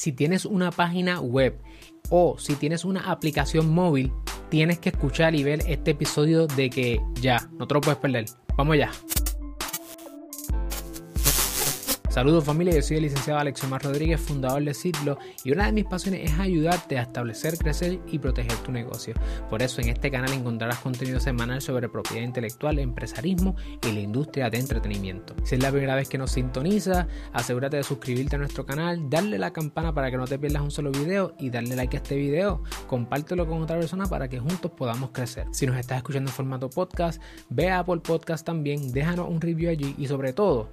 Si tienes una página web o si tienes una aplicación móvil, tienes que escuchar y ver este episodio de que ya, no te lo puedes perder. Vamos ya. Saludos familia, yo soy el licenciado Alexiomar Rodríguez, fundador de Ciclo y una de mis pasiones es ayudarte a establecer, crecer y proteger tu negocio. Por eso en este canal encontrarás contenido semanal sobre propiedad intelectual, empresarismo y la industria de entretenimiento. Si es la primera vez que nos sintoniza, asegúrate de suscribirte a nuestro canal, darle la campana para que no te pierdas un solo video y darle like a este video, compártelo con otra persona para que juntos podamos crecer. Si nos estás escuchando en formato podcast, ve a Apple Podcast también, déjanos un review allí y sobre todo,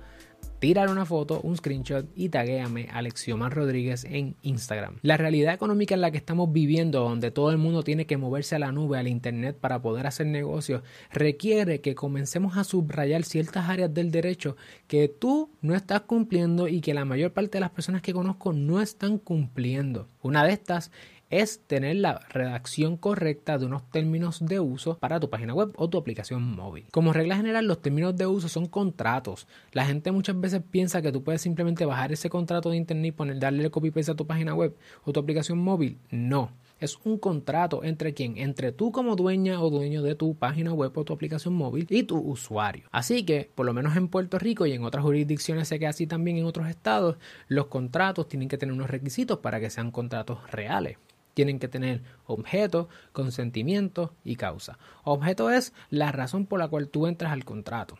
tirar una foto, un screenshot y taguéame Alexiomar Rodríguez en Instagram. La realidad económica en la que estamos viviendo, donde todo el mundo tiene que moverse a la nube, al internet para poder hacer negocios, requiere que comencemos a subrayar ciertas áreas del derecho que tú no estás cumpliendo y que la mayor parte de las personas que conozco no están cumpliendo. Una de estas es tener la redacción correcta de unos términos de uso para tu página web o tu aplicación móvil. Como regla general, los términos de uso son contratos. La gente muchas veces piensa que tú puedes simplemente bajar ese contrato de internet y poner, darle el copy paste a tu página web o tu aplicación móvil. No. Es un contrato entre quién? Entre tú como dueña o dueño de tu página web o tu aplicación móvil y tu usuario. Así que, por lo menos en Puerto Rico y en otras jurisdicciones, sé que así también en otros estados, los contratos tienen que tener unos requisitos para que sean contratos reales tienen que tener objeto, consentimiento y causa. Objeto es la razón por la cual tú entras al contrato.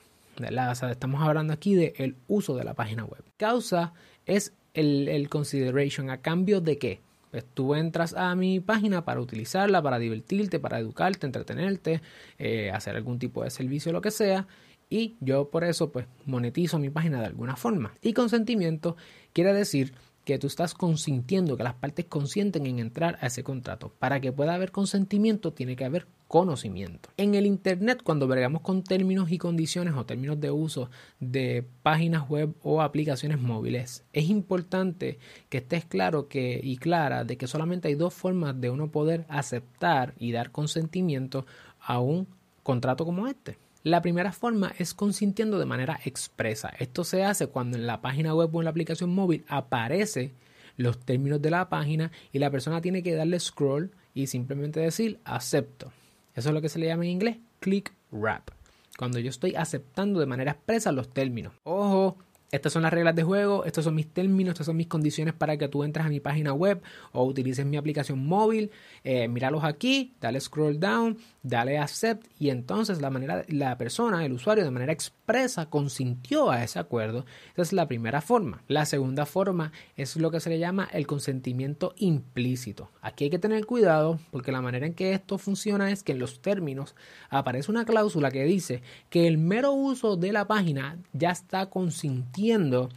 estamos hablando aquí del uso de la página web. Causa es el, consideration. ¿A cambio de qué? Pues tú entras a mi página para utilizarla, para divertirte, para educarte, entretenerte, eh, hacer algún tipo de servicio, lo que sea. Y yo por eso pues monetizo mi página de alguna forma. Y consentimiento quiere decir que tú estás consintiendo, que las partes consienten en entrar a ese contrato. Para que pueda haber consentimiento tiene que haber conocimiento. En el Internet, cuando vergamos con términos y condiciones o términos de uso de páginas web o aplicaciones móviles, es importante que estés claro que, y clara de que solamente hay dos formas de uno poder aceptar y dar consentimiento a un contrato como este. La primera forma es consintiendo de manera expresa. Esto se hace cuando en la página web o en la aplicación móvil aparece los términos de la página y la persona tiene que darle scroll y simplemente decir acepto. Eso es lo que se le llama en inglés click wrap. Cuando yo estoy aceptando de manera expresa los términos. Ojo, estas son las reglas de juego, estos son mis términos, estas son mis condiciones para que tú entres a mi página web o utilices mi aplicación móvil. Eh, míralos aquí, dale scroll down, dale accept y entonces la manera, la persona, el usuario de manera expresa consintió a ese acuerdo. Esa es la primera forma. La segunda forma es lo que se le llama el consentimiento implícito. Aquí hay que tener cuidado porque la manera en que esto funciona es que en los términos aparece una cláusula que dice que el mero uso de la página ya está consintiendo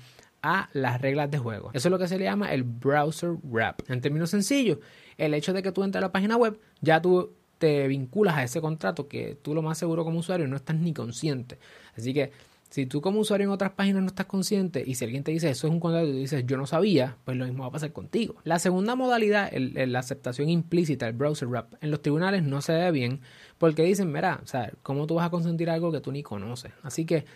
a las reglas de juego. Eso es lo que se le llama el browser wrap. En términos sencillos, el hecho de que tú entres a la página web, ya tú te vinculas a ese contrato que tú lo más seguro como usuario no estás ni consciente. Así que si tú como usuario en otras páginas no estás consciente y si alguien te dice eso es un contrato y tú dices yo no sabía, pues lo mismo va a pasar contigo. La segunda modalidad, la aceptación implícita, el browser wrap, en los tribunales no se ve bien porque dicen, mira, o sea, ¿cómo tú vas a consentir algo que tú ni conoces? Así que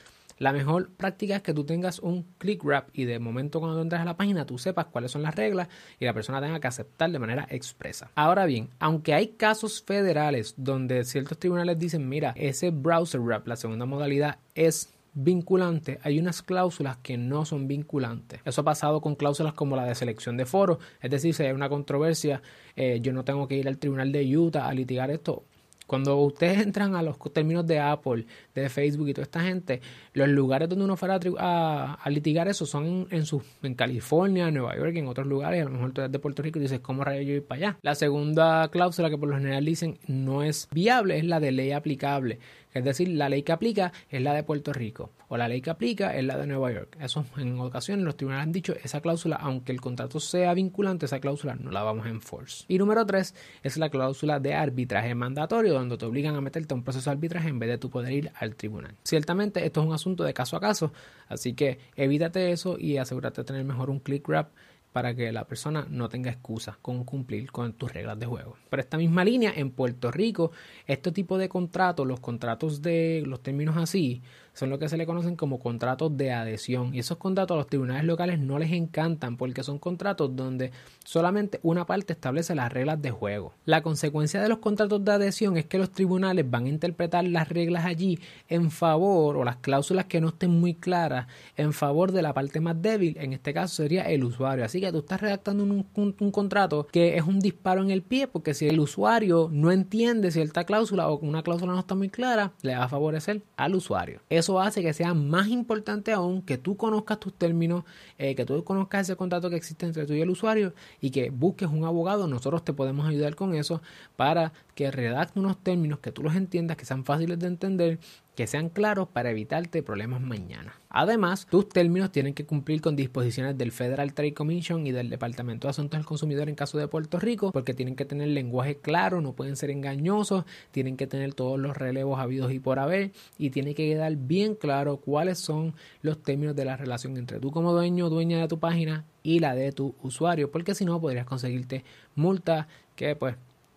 la mejor práctica es que tú tengas un click wrap y de momento cuando entras a la página tú sepas cuáles son las reglas y la persona tenga que aceptar de manera expresa. Ahora bien, aunque hay casos federales donde ciertos tribunales dicen, mira, ese browser wrap, la segunda modalidad, es vinculante, hay unas cláusulas que no son vinculantes. Eso ha pasado con cláusulas como la de selección de foros, es decir, si hay una controversia, eh, yo no tengo que ir al tribunal de Utah a litigar esto. Cuando ustedes entran a los términos de Apple, de Facebook y toda esta gente, los lugares donde uno fuera a, litigar eso son en, su, en California, en Nueva York y en otros lugares. A lo mejor tú eres de Puerto Rico y dices, ¿cómo rayos yo ir para allá? La segunda cláusula que por lo general dicen no es viable es la de ley aplicable. Es decir, la ley que aplica es la de Puerto Rico o la ley que aplica es la de Nueva York. Eso en ocasiones los tribunales han dicho esa cláusula, aunque el contrato sea vinculante, esa cláusula no la vamos a enforce. Y número tres es la cláusula de arbitraje mandatorio, donde te obligan a meterte a un proceso de arbitraje en vez de tú poder ir al tribunal. Ciertamente esto es un asunto de caso a caso, así que evítate eso y asegúrate de tener mejor un click wrap para que la persona no tenga excusa con cumplir con tus reglas de juego. Por esta misma línea, en Puerto Rico, este tipo de contratos, los contratos de los términos así, son lo que se le conocen como contratos de adhesión. Y esos contratos a los tribunales locales no les encantan porque son contratos donde solamente una parte establece las reglas de juego. La consecuencia de los contratos de adhesión es que los tribunales van a interpretar las reglas allí en favor o las cláusulas que no estén muy claras en favor de la parte más débil, en este caso sería el usuario. Así que tú estás redactando un, un contrato que es un disparo en el pie porque si el usuario no entiende cierta cláusula o una cláusula no está muy clara, le va a favorecer al usuario. Hace que sea más importante aún que tú conozcas tus términos, eh, que tú conozcas ese contrato que existe entre tú y el usuario y que busques un abogado. Nosotros te podemos ayudar con eso para que redacte unos términos que tú los entiendas, que sean fáciles de entender que sean claros para evitarte problemas mañana. Además, tus términos tienen que cumplir con disposiciones del Federal Trade Commission y del Departamento de Asuntos del Consumidor en caso de Puerto Rico, porque tienen que tener lenguaje claro, no pueden ser engañosos, tienen que tener todos los relevos habidos y por haber, y tiene que quedar bien claro cuáles son los términos de la relación entre tú como dueño o dueña de tu página y la de tu usuario, porque si no podrías conseguirte multas que pues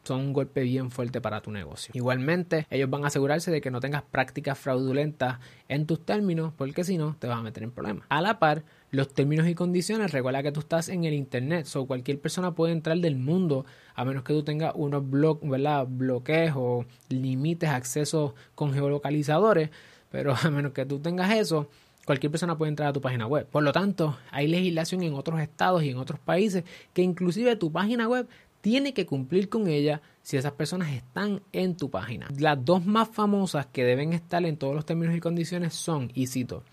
son un golpe bien fuerte para tu negocio. Igualmente, ellos van a asegurarse de que no tengas prácticas fraudulentas en tus términos, porque si no, te vas a meter en problemas. A la par, los términos y condiciones, recuerda que tú estás en el internet, o cualquier persona puede entrar del mundo, a menos que tú tengas unos bloqueos o limites accesos con geolocalizadores, pero a menos que tú tengas eso, cualquier persona puede entrar a tu página web. Por lo tanto, hay legislación en otros estados y en otros países que inclusive tu página web tiene que cumplir con ella si esas personas están en tu página. Las dos más famosas que deben estar en todos los términos y condiciones son, y cito,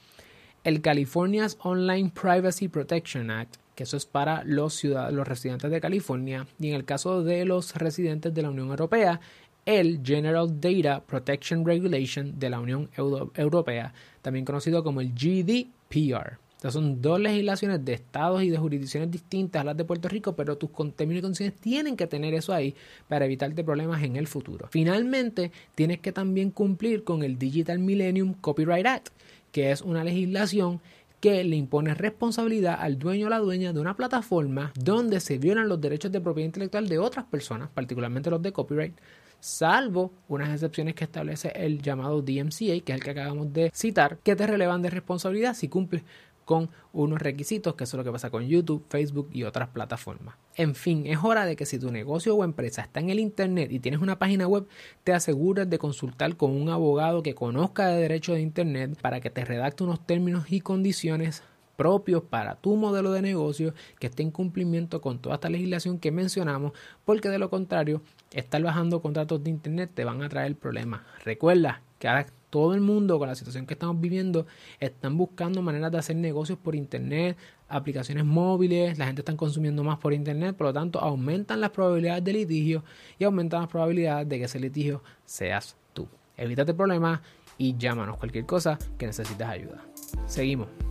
el California's Online Privacy Protection Act, que eso es para los, los residentes de California, y en el caso de los residentes de la Unión Europea, el General Data Protection Regulation de la Unión Europea, también conocido como el GDPR son dos legislaciones de estados y de jurisdicciones distintas a las de Puerto Rico, pero tus términos y condiciones tienen que tener eso ahí para evitarte problemas en el futuro. Finalmente, tienes que también cumplir con el Digital Millennium Copyright Act, que es una legislación que le impone responsabilidad al dueño o la dueña de una plataforma donde se violan los derechos de propiedad intelectual de otras personas, particularmente los de copyright, salvo unas excepciones que establece el llamado DMCA, que es el que acabamos de citar, que te relevan de responsabilidad si cumples con unos requisitos, que eso es lo que pasa con YouTube, Facebook y otras plataformas. En fin, es hora de que si tu negocio o empresa está en el Internet y tienes una página web, te asegures de consultar con un abogado que conozca de derecho de Internet para que te redacte unos términos y condiciones propios para tu modelo de negocio que esté en cumplimiento con toda esta legislación que mencionamos, porque de lo contrario, estar bajando contratos de Internet te van a traer problemas. Recuerda que ahora todo el mundo con la situación que estamos viviendo están buscando maneras de hacer negocios por internet, aplicaciones móviles, la gente está consumiendo más por internet, por lo tanto aumentan las probabilidades de litigio y aumentan las probabilidades de que ese litigio seas tú. Evítate problemas y llámanos cualquier cosa que necesites ayuda. Seguimos.